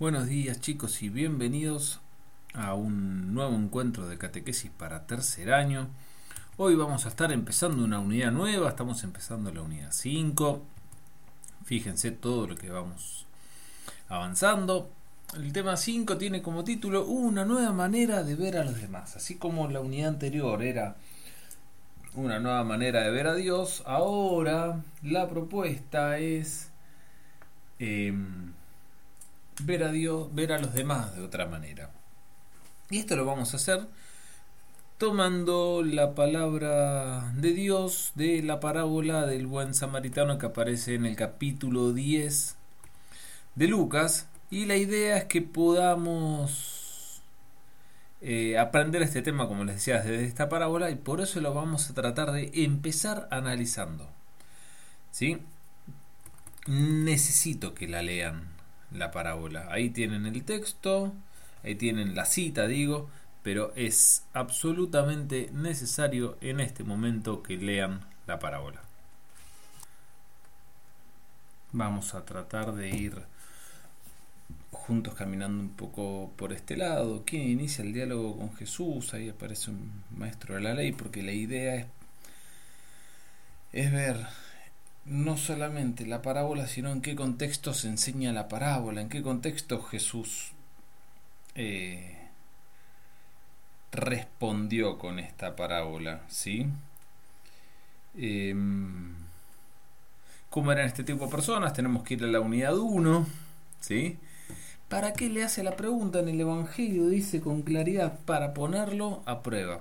Buenos días chicos y bienvenidos a un nuevo encuentro de catequesis para tercer año. Hoy vamos a estar empezando una unidad nueva, estamos empezando la unidad 5 Fíjense todo lo que vamos avanzando. El tema 5 tiene como título Una nueva manera de ver a los demás. Así como la unidad anterior era una nueva manera de ver a Dios, ahora la propuesta es em, ver a Dios, ver a los demás de otra manera. Y esto lo vamos a hacer tomando la palabra de Dios de la parábola del buen samaritano que aparece en el capítulo 10 de Lucas y la idea es que podamos eh, aprender este tema como les decía desde esta parábola y por eso lo vamos a tratar de empezar analizando ¿sí? necesito que la lean la parábola ahí tienen el texto ahí tienen la cita digo pero es absolutamente necesario en este momento que lean la parábola. Vamos a tratar de ir juntos caminando un poco por este lado. ¿Quién inicia el diálogo con Jesús? Ahí aparece un maestro de la ley, porque la idea es, es ver no solamente la parábola, sino en qué contexto se enseña la parábola, en qué contexto Jesús eh, respondió con esta parábola, ¿sí? Em, ¿Cómo eran este tipo de personas? Tenemos que ir a la unidad 1, ¿sí? ¿Para qué le hace la pregunta en el Evangelio? Dice con claridad, para ponerlo a prueba.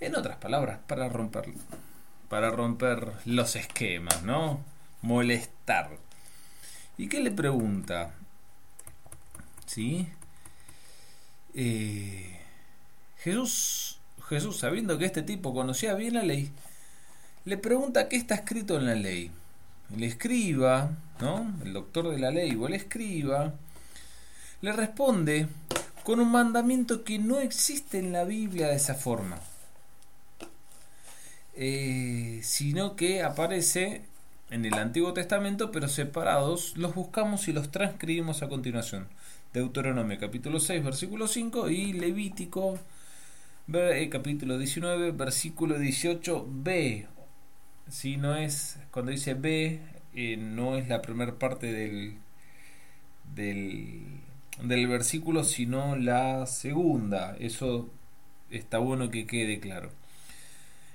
En otras palabras, para romper, para romper los esquemas, ¿no? Molestar. ¿Y qué le pregunta? ¿Sí? Eh, Jesús, Jesús, sabiendo que este tipo conocía bien la ley, le pregunta qué está escrito en la ley. El escriba, ¿no? El doctor de la ley o el escriba, le responde con un mandamiento que no existe en la Biblia de esa forma, eh, sino que aparece en el Antiguo Testamento, pero separados, los buscamos y los transcribimos a continuación. Deuteronomio capítulo 6, versículo 5 y Levítico eh, capítulo 19, versículo 18b. Si no es, cuando dice b, eh, no es la primera parte del, del, del versículo, sino la segunda. Eso está bueno que quede claro.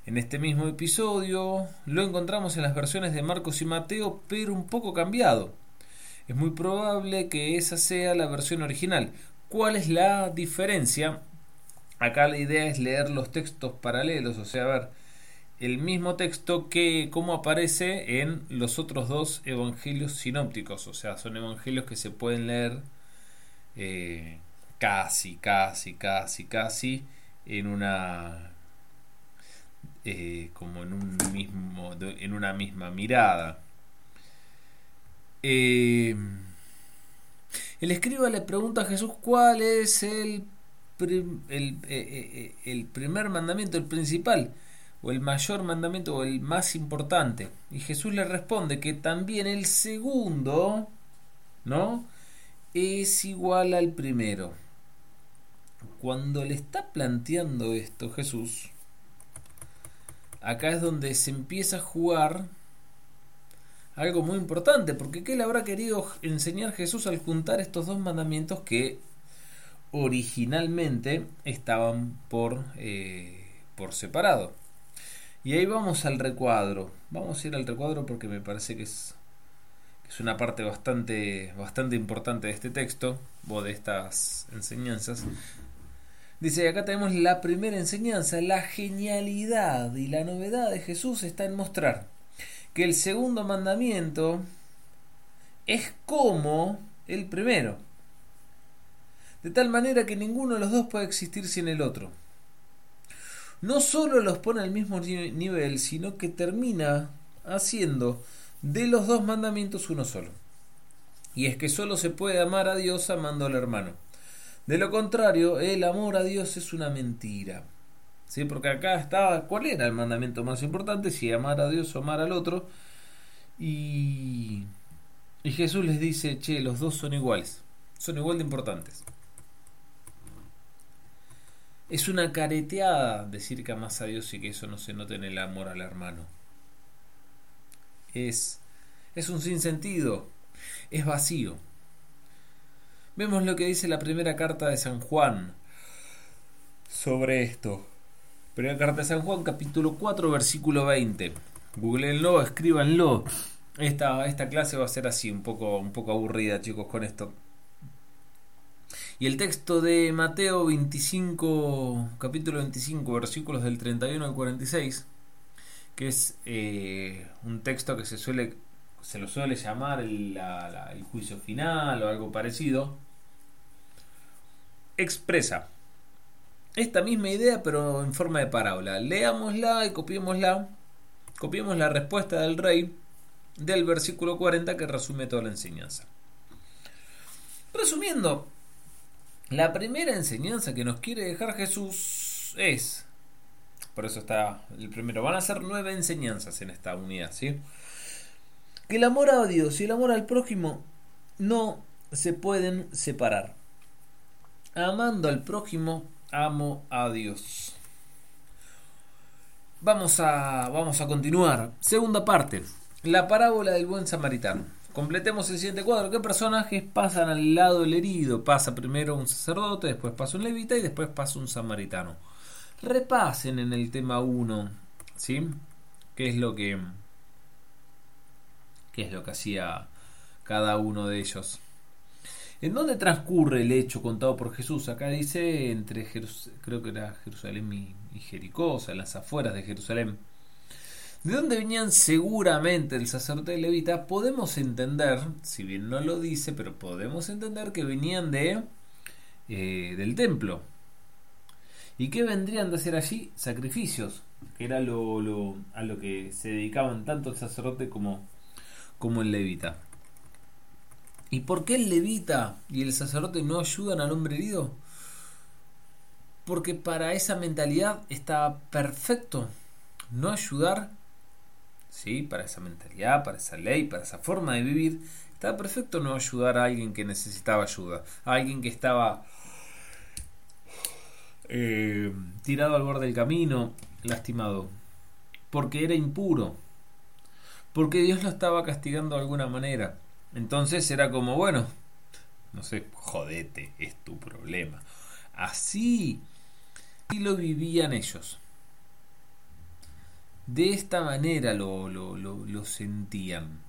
En este mismo episodio lo encontramos en las versiones de Marcos y Mateo, pero un poco cambiado. Es muy probable que esa sea la versión original. ¿Cuál es la diferencia? Acá la idea es leer los textos paralelos, o sea, ver el mismo texto que como aparece en los otros dos evangelios sinópticos, o sea, son evangelios que se pueden leer eh, casi, casi, casi, casi en una eh, como en un mismo en una misma mirada. Eh, el escriba le pregunta a Jesús cuál es el eh, el primer mandamiento, el principal, o el mayor mandamiento, o el más importante. Y Jesús le responde que también el segundo, ¿no? Es igual al primero. Cuando le está planteando esto Jesús, acá es donde se empieza a jugar algo muy importante, porque ¿qué le habrá querido enseñar Jesús al juntar estos dos mandamientos que originalmente estaban por, eh, por separado. Y ahí vamos al recuadro. Vamos a ir al recuadro porque me parece que es, es una parte bastante, bastante importante de este texto o de estas enseñanzas. Dice, acá tenemos la primera enseñanza, la genialidad y la novedad de Jesús está en mostrar que el segundo mandamiento es como el primero. de tal manera que ninguno de los dos puede existir sin el otro. No solo los pone al mismo nivel, sino que termina haciendo de los dos mandamientos uno solo. Y es que solo se puede amar a Dios amando al hermano. De lo contrario, el amor a Dios es una mentira. ¿Sí? Porque acá estaba, ¿cuál era el mandamiento más importante? Si amar a Dios o amar al otro. Y, y Jesús les dice, che, los dos son iguales, son igual de importantes. Es una careteada decir que amas a Dios y que eso no se note en el amor al hermano. Es, es un sinsentido, es vacío. Vemos lo que dice la primera carta de San Juan sobre esto. Primera carta de San Juan, capítulo 4, versículo 20. Googleenlo, escríbanlo. Esta, esta clase va a ser así, un poco, un poco aburrida, chicos, con esto. Y el texto de Mateo 25, capítulo 25, versículos del 31 al 46, que es eh, un texto que se suele se lo suele llamar el, el juicio final o algo parecido, expresa esta misma idea pero en forma de parábola. Leámosla y copiémosla, copiemos la respuesta del rey del versículo 40 que resume toda la enseñanza. Resumiendo, la primera enseñanza que nos quiere dejar Jesús es, por eso está el primero, van a ser nueve enseñanzas en esta unidad, ¿sí? Que el amor a Dios y el amor al prójimo no se pueden separar. Amando al prójimo, amo a Dios. Vamos a, vamos a continuar. Segunda parte, la parábola del buen samaritano. Completemos el siguiente cuadro. ¿Qué personajes pasan al lado del herido? Pasa primero un sacerdote, después pasa un levita y después pasa un samaritano. Repasen en el tema 1, ¿sí? ¿Qué es lo que qué es lo que hacía cada uno de ellos? ¿En dónde transcurre el hecho contado por Jesús? Acá dice entre creo que era Jerusalén y, y Jericó, o sea, las afueras de Jerusalén de dónde venían seguramente el sacerdote levita, podemos entender, si bien no lo dice, pero podemos entender que venían de eh, del templo. ¿Y qué vendrían de hacer allí? Sacrificios, que era lo, a lo que se dedicaban tanto el sacerdote como, como el levita. ¿Y por qué el levita y el sacerdote no ayudan al hombre herido? Porque para esa mentalidad está perfecto no ayudar ¿sí? para esa mentalidad, para esa ley, para esa forma de vivir, estaba perfecto no ayudar a alguien que necesitaba ayuda, a alguien que estaba eh, tirado al borde del camino, lastimado, porque era impuro, porque Dios lo estaba castigando de alguna manera. Entonces era como, bueno, no sé, jodete, es tu problema. Así, así lo vivían ellos. De esta manera lo, lo, sentían.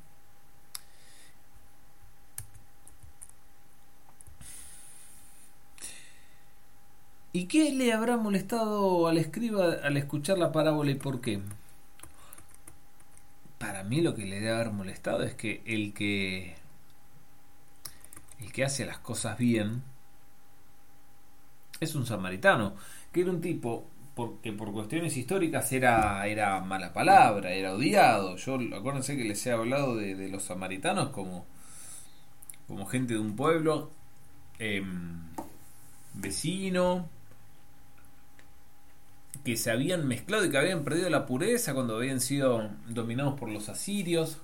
¿Y qué le habrá molestado al escriba al escuchar la parábola y por qué? Para mí lo que le debe haber molestado es que el que el que hace las cosas bien es un samaritano, que era un tipo porque por cuestiones históricas era, era mala palabra, era odiado. Yo acuérdense que les he hablado de, los samaritanos como, como gente de un pueblo em, vecino que se habían mezclado y que habían perdido la pureza cuando habían sido dominados por los asirios.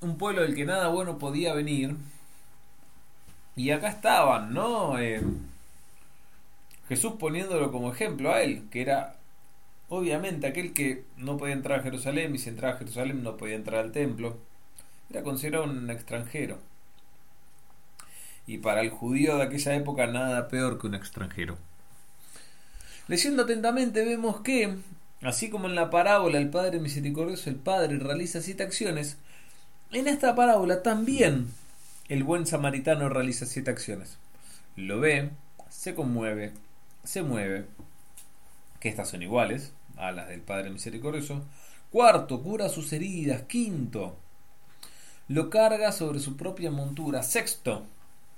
Un pueblo del que nada bueno podía venir. Y acá estaban, ¿no? Em, Jesús poniéndolo como ejemplo a él, que era obviamente aquel que no podía entrar a Jerusalén y si entraba a Jerusalén no podía entrar al templo, era considerado un extranjero. Y para el judío de aquella época nada peor que un extranjero. Leyendo atentamente vemos que, así como en la parábola el Padre Misericordioso, el Padre realiza siete acciones, en esta parábola también el buen samaritano realiza siete acciones. Lo ve, se conmueve, se mueve, que estas son iguales a las del Padre Misericordioso. Cuarto, cura sus heridas. Quinto, lo carga sobre su propia montura. Sexto,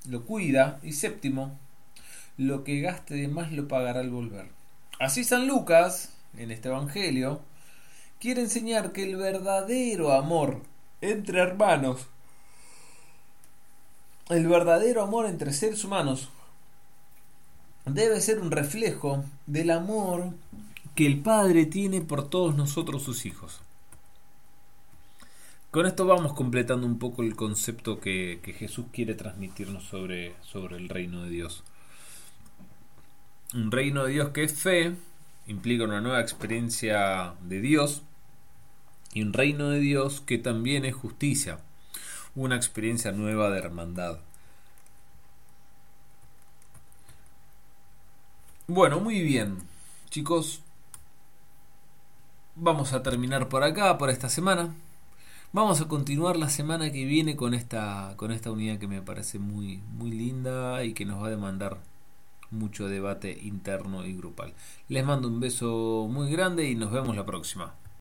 lo cuida. Y séptimo, lo que gaste de más lo pagará al volver. Así San Lucas, en este Evangelio, quiere enseñar que el verdadero amor entre hermanos, el verdadero amor entre seres humanos, debe ser un reflejo del amor que el Padre tiene por todos nosotros sus hijos. Con esto vamos completando un poco el concepto que, Jesús quiere transmitirnos sobre, sobre el reino de Dios. Un reino de Dios que es fe, implica una nueva experiencia de Dios, y un reino de Dios que también es justicia, una experiencia nueva de hermandad. Bueno, muy bien, chicos, vamos a terminar por acá, por esta semana. Vamos a continuar la semana que viene con esta, con esta unidad que me parece muy, muy linda y que nos va a demandar mucho debate interno y grupal. Les mando un beso muy grande y nos vemos la próxima.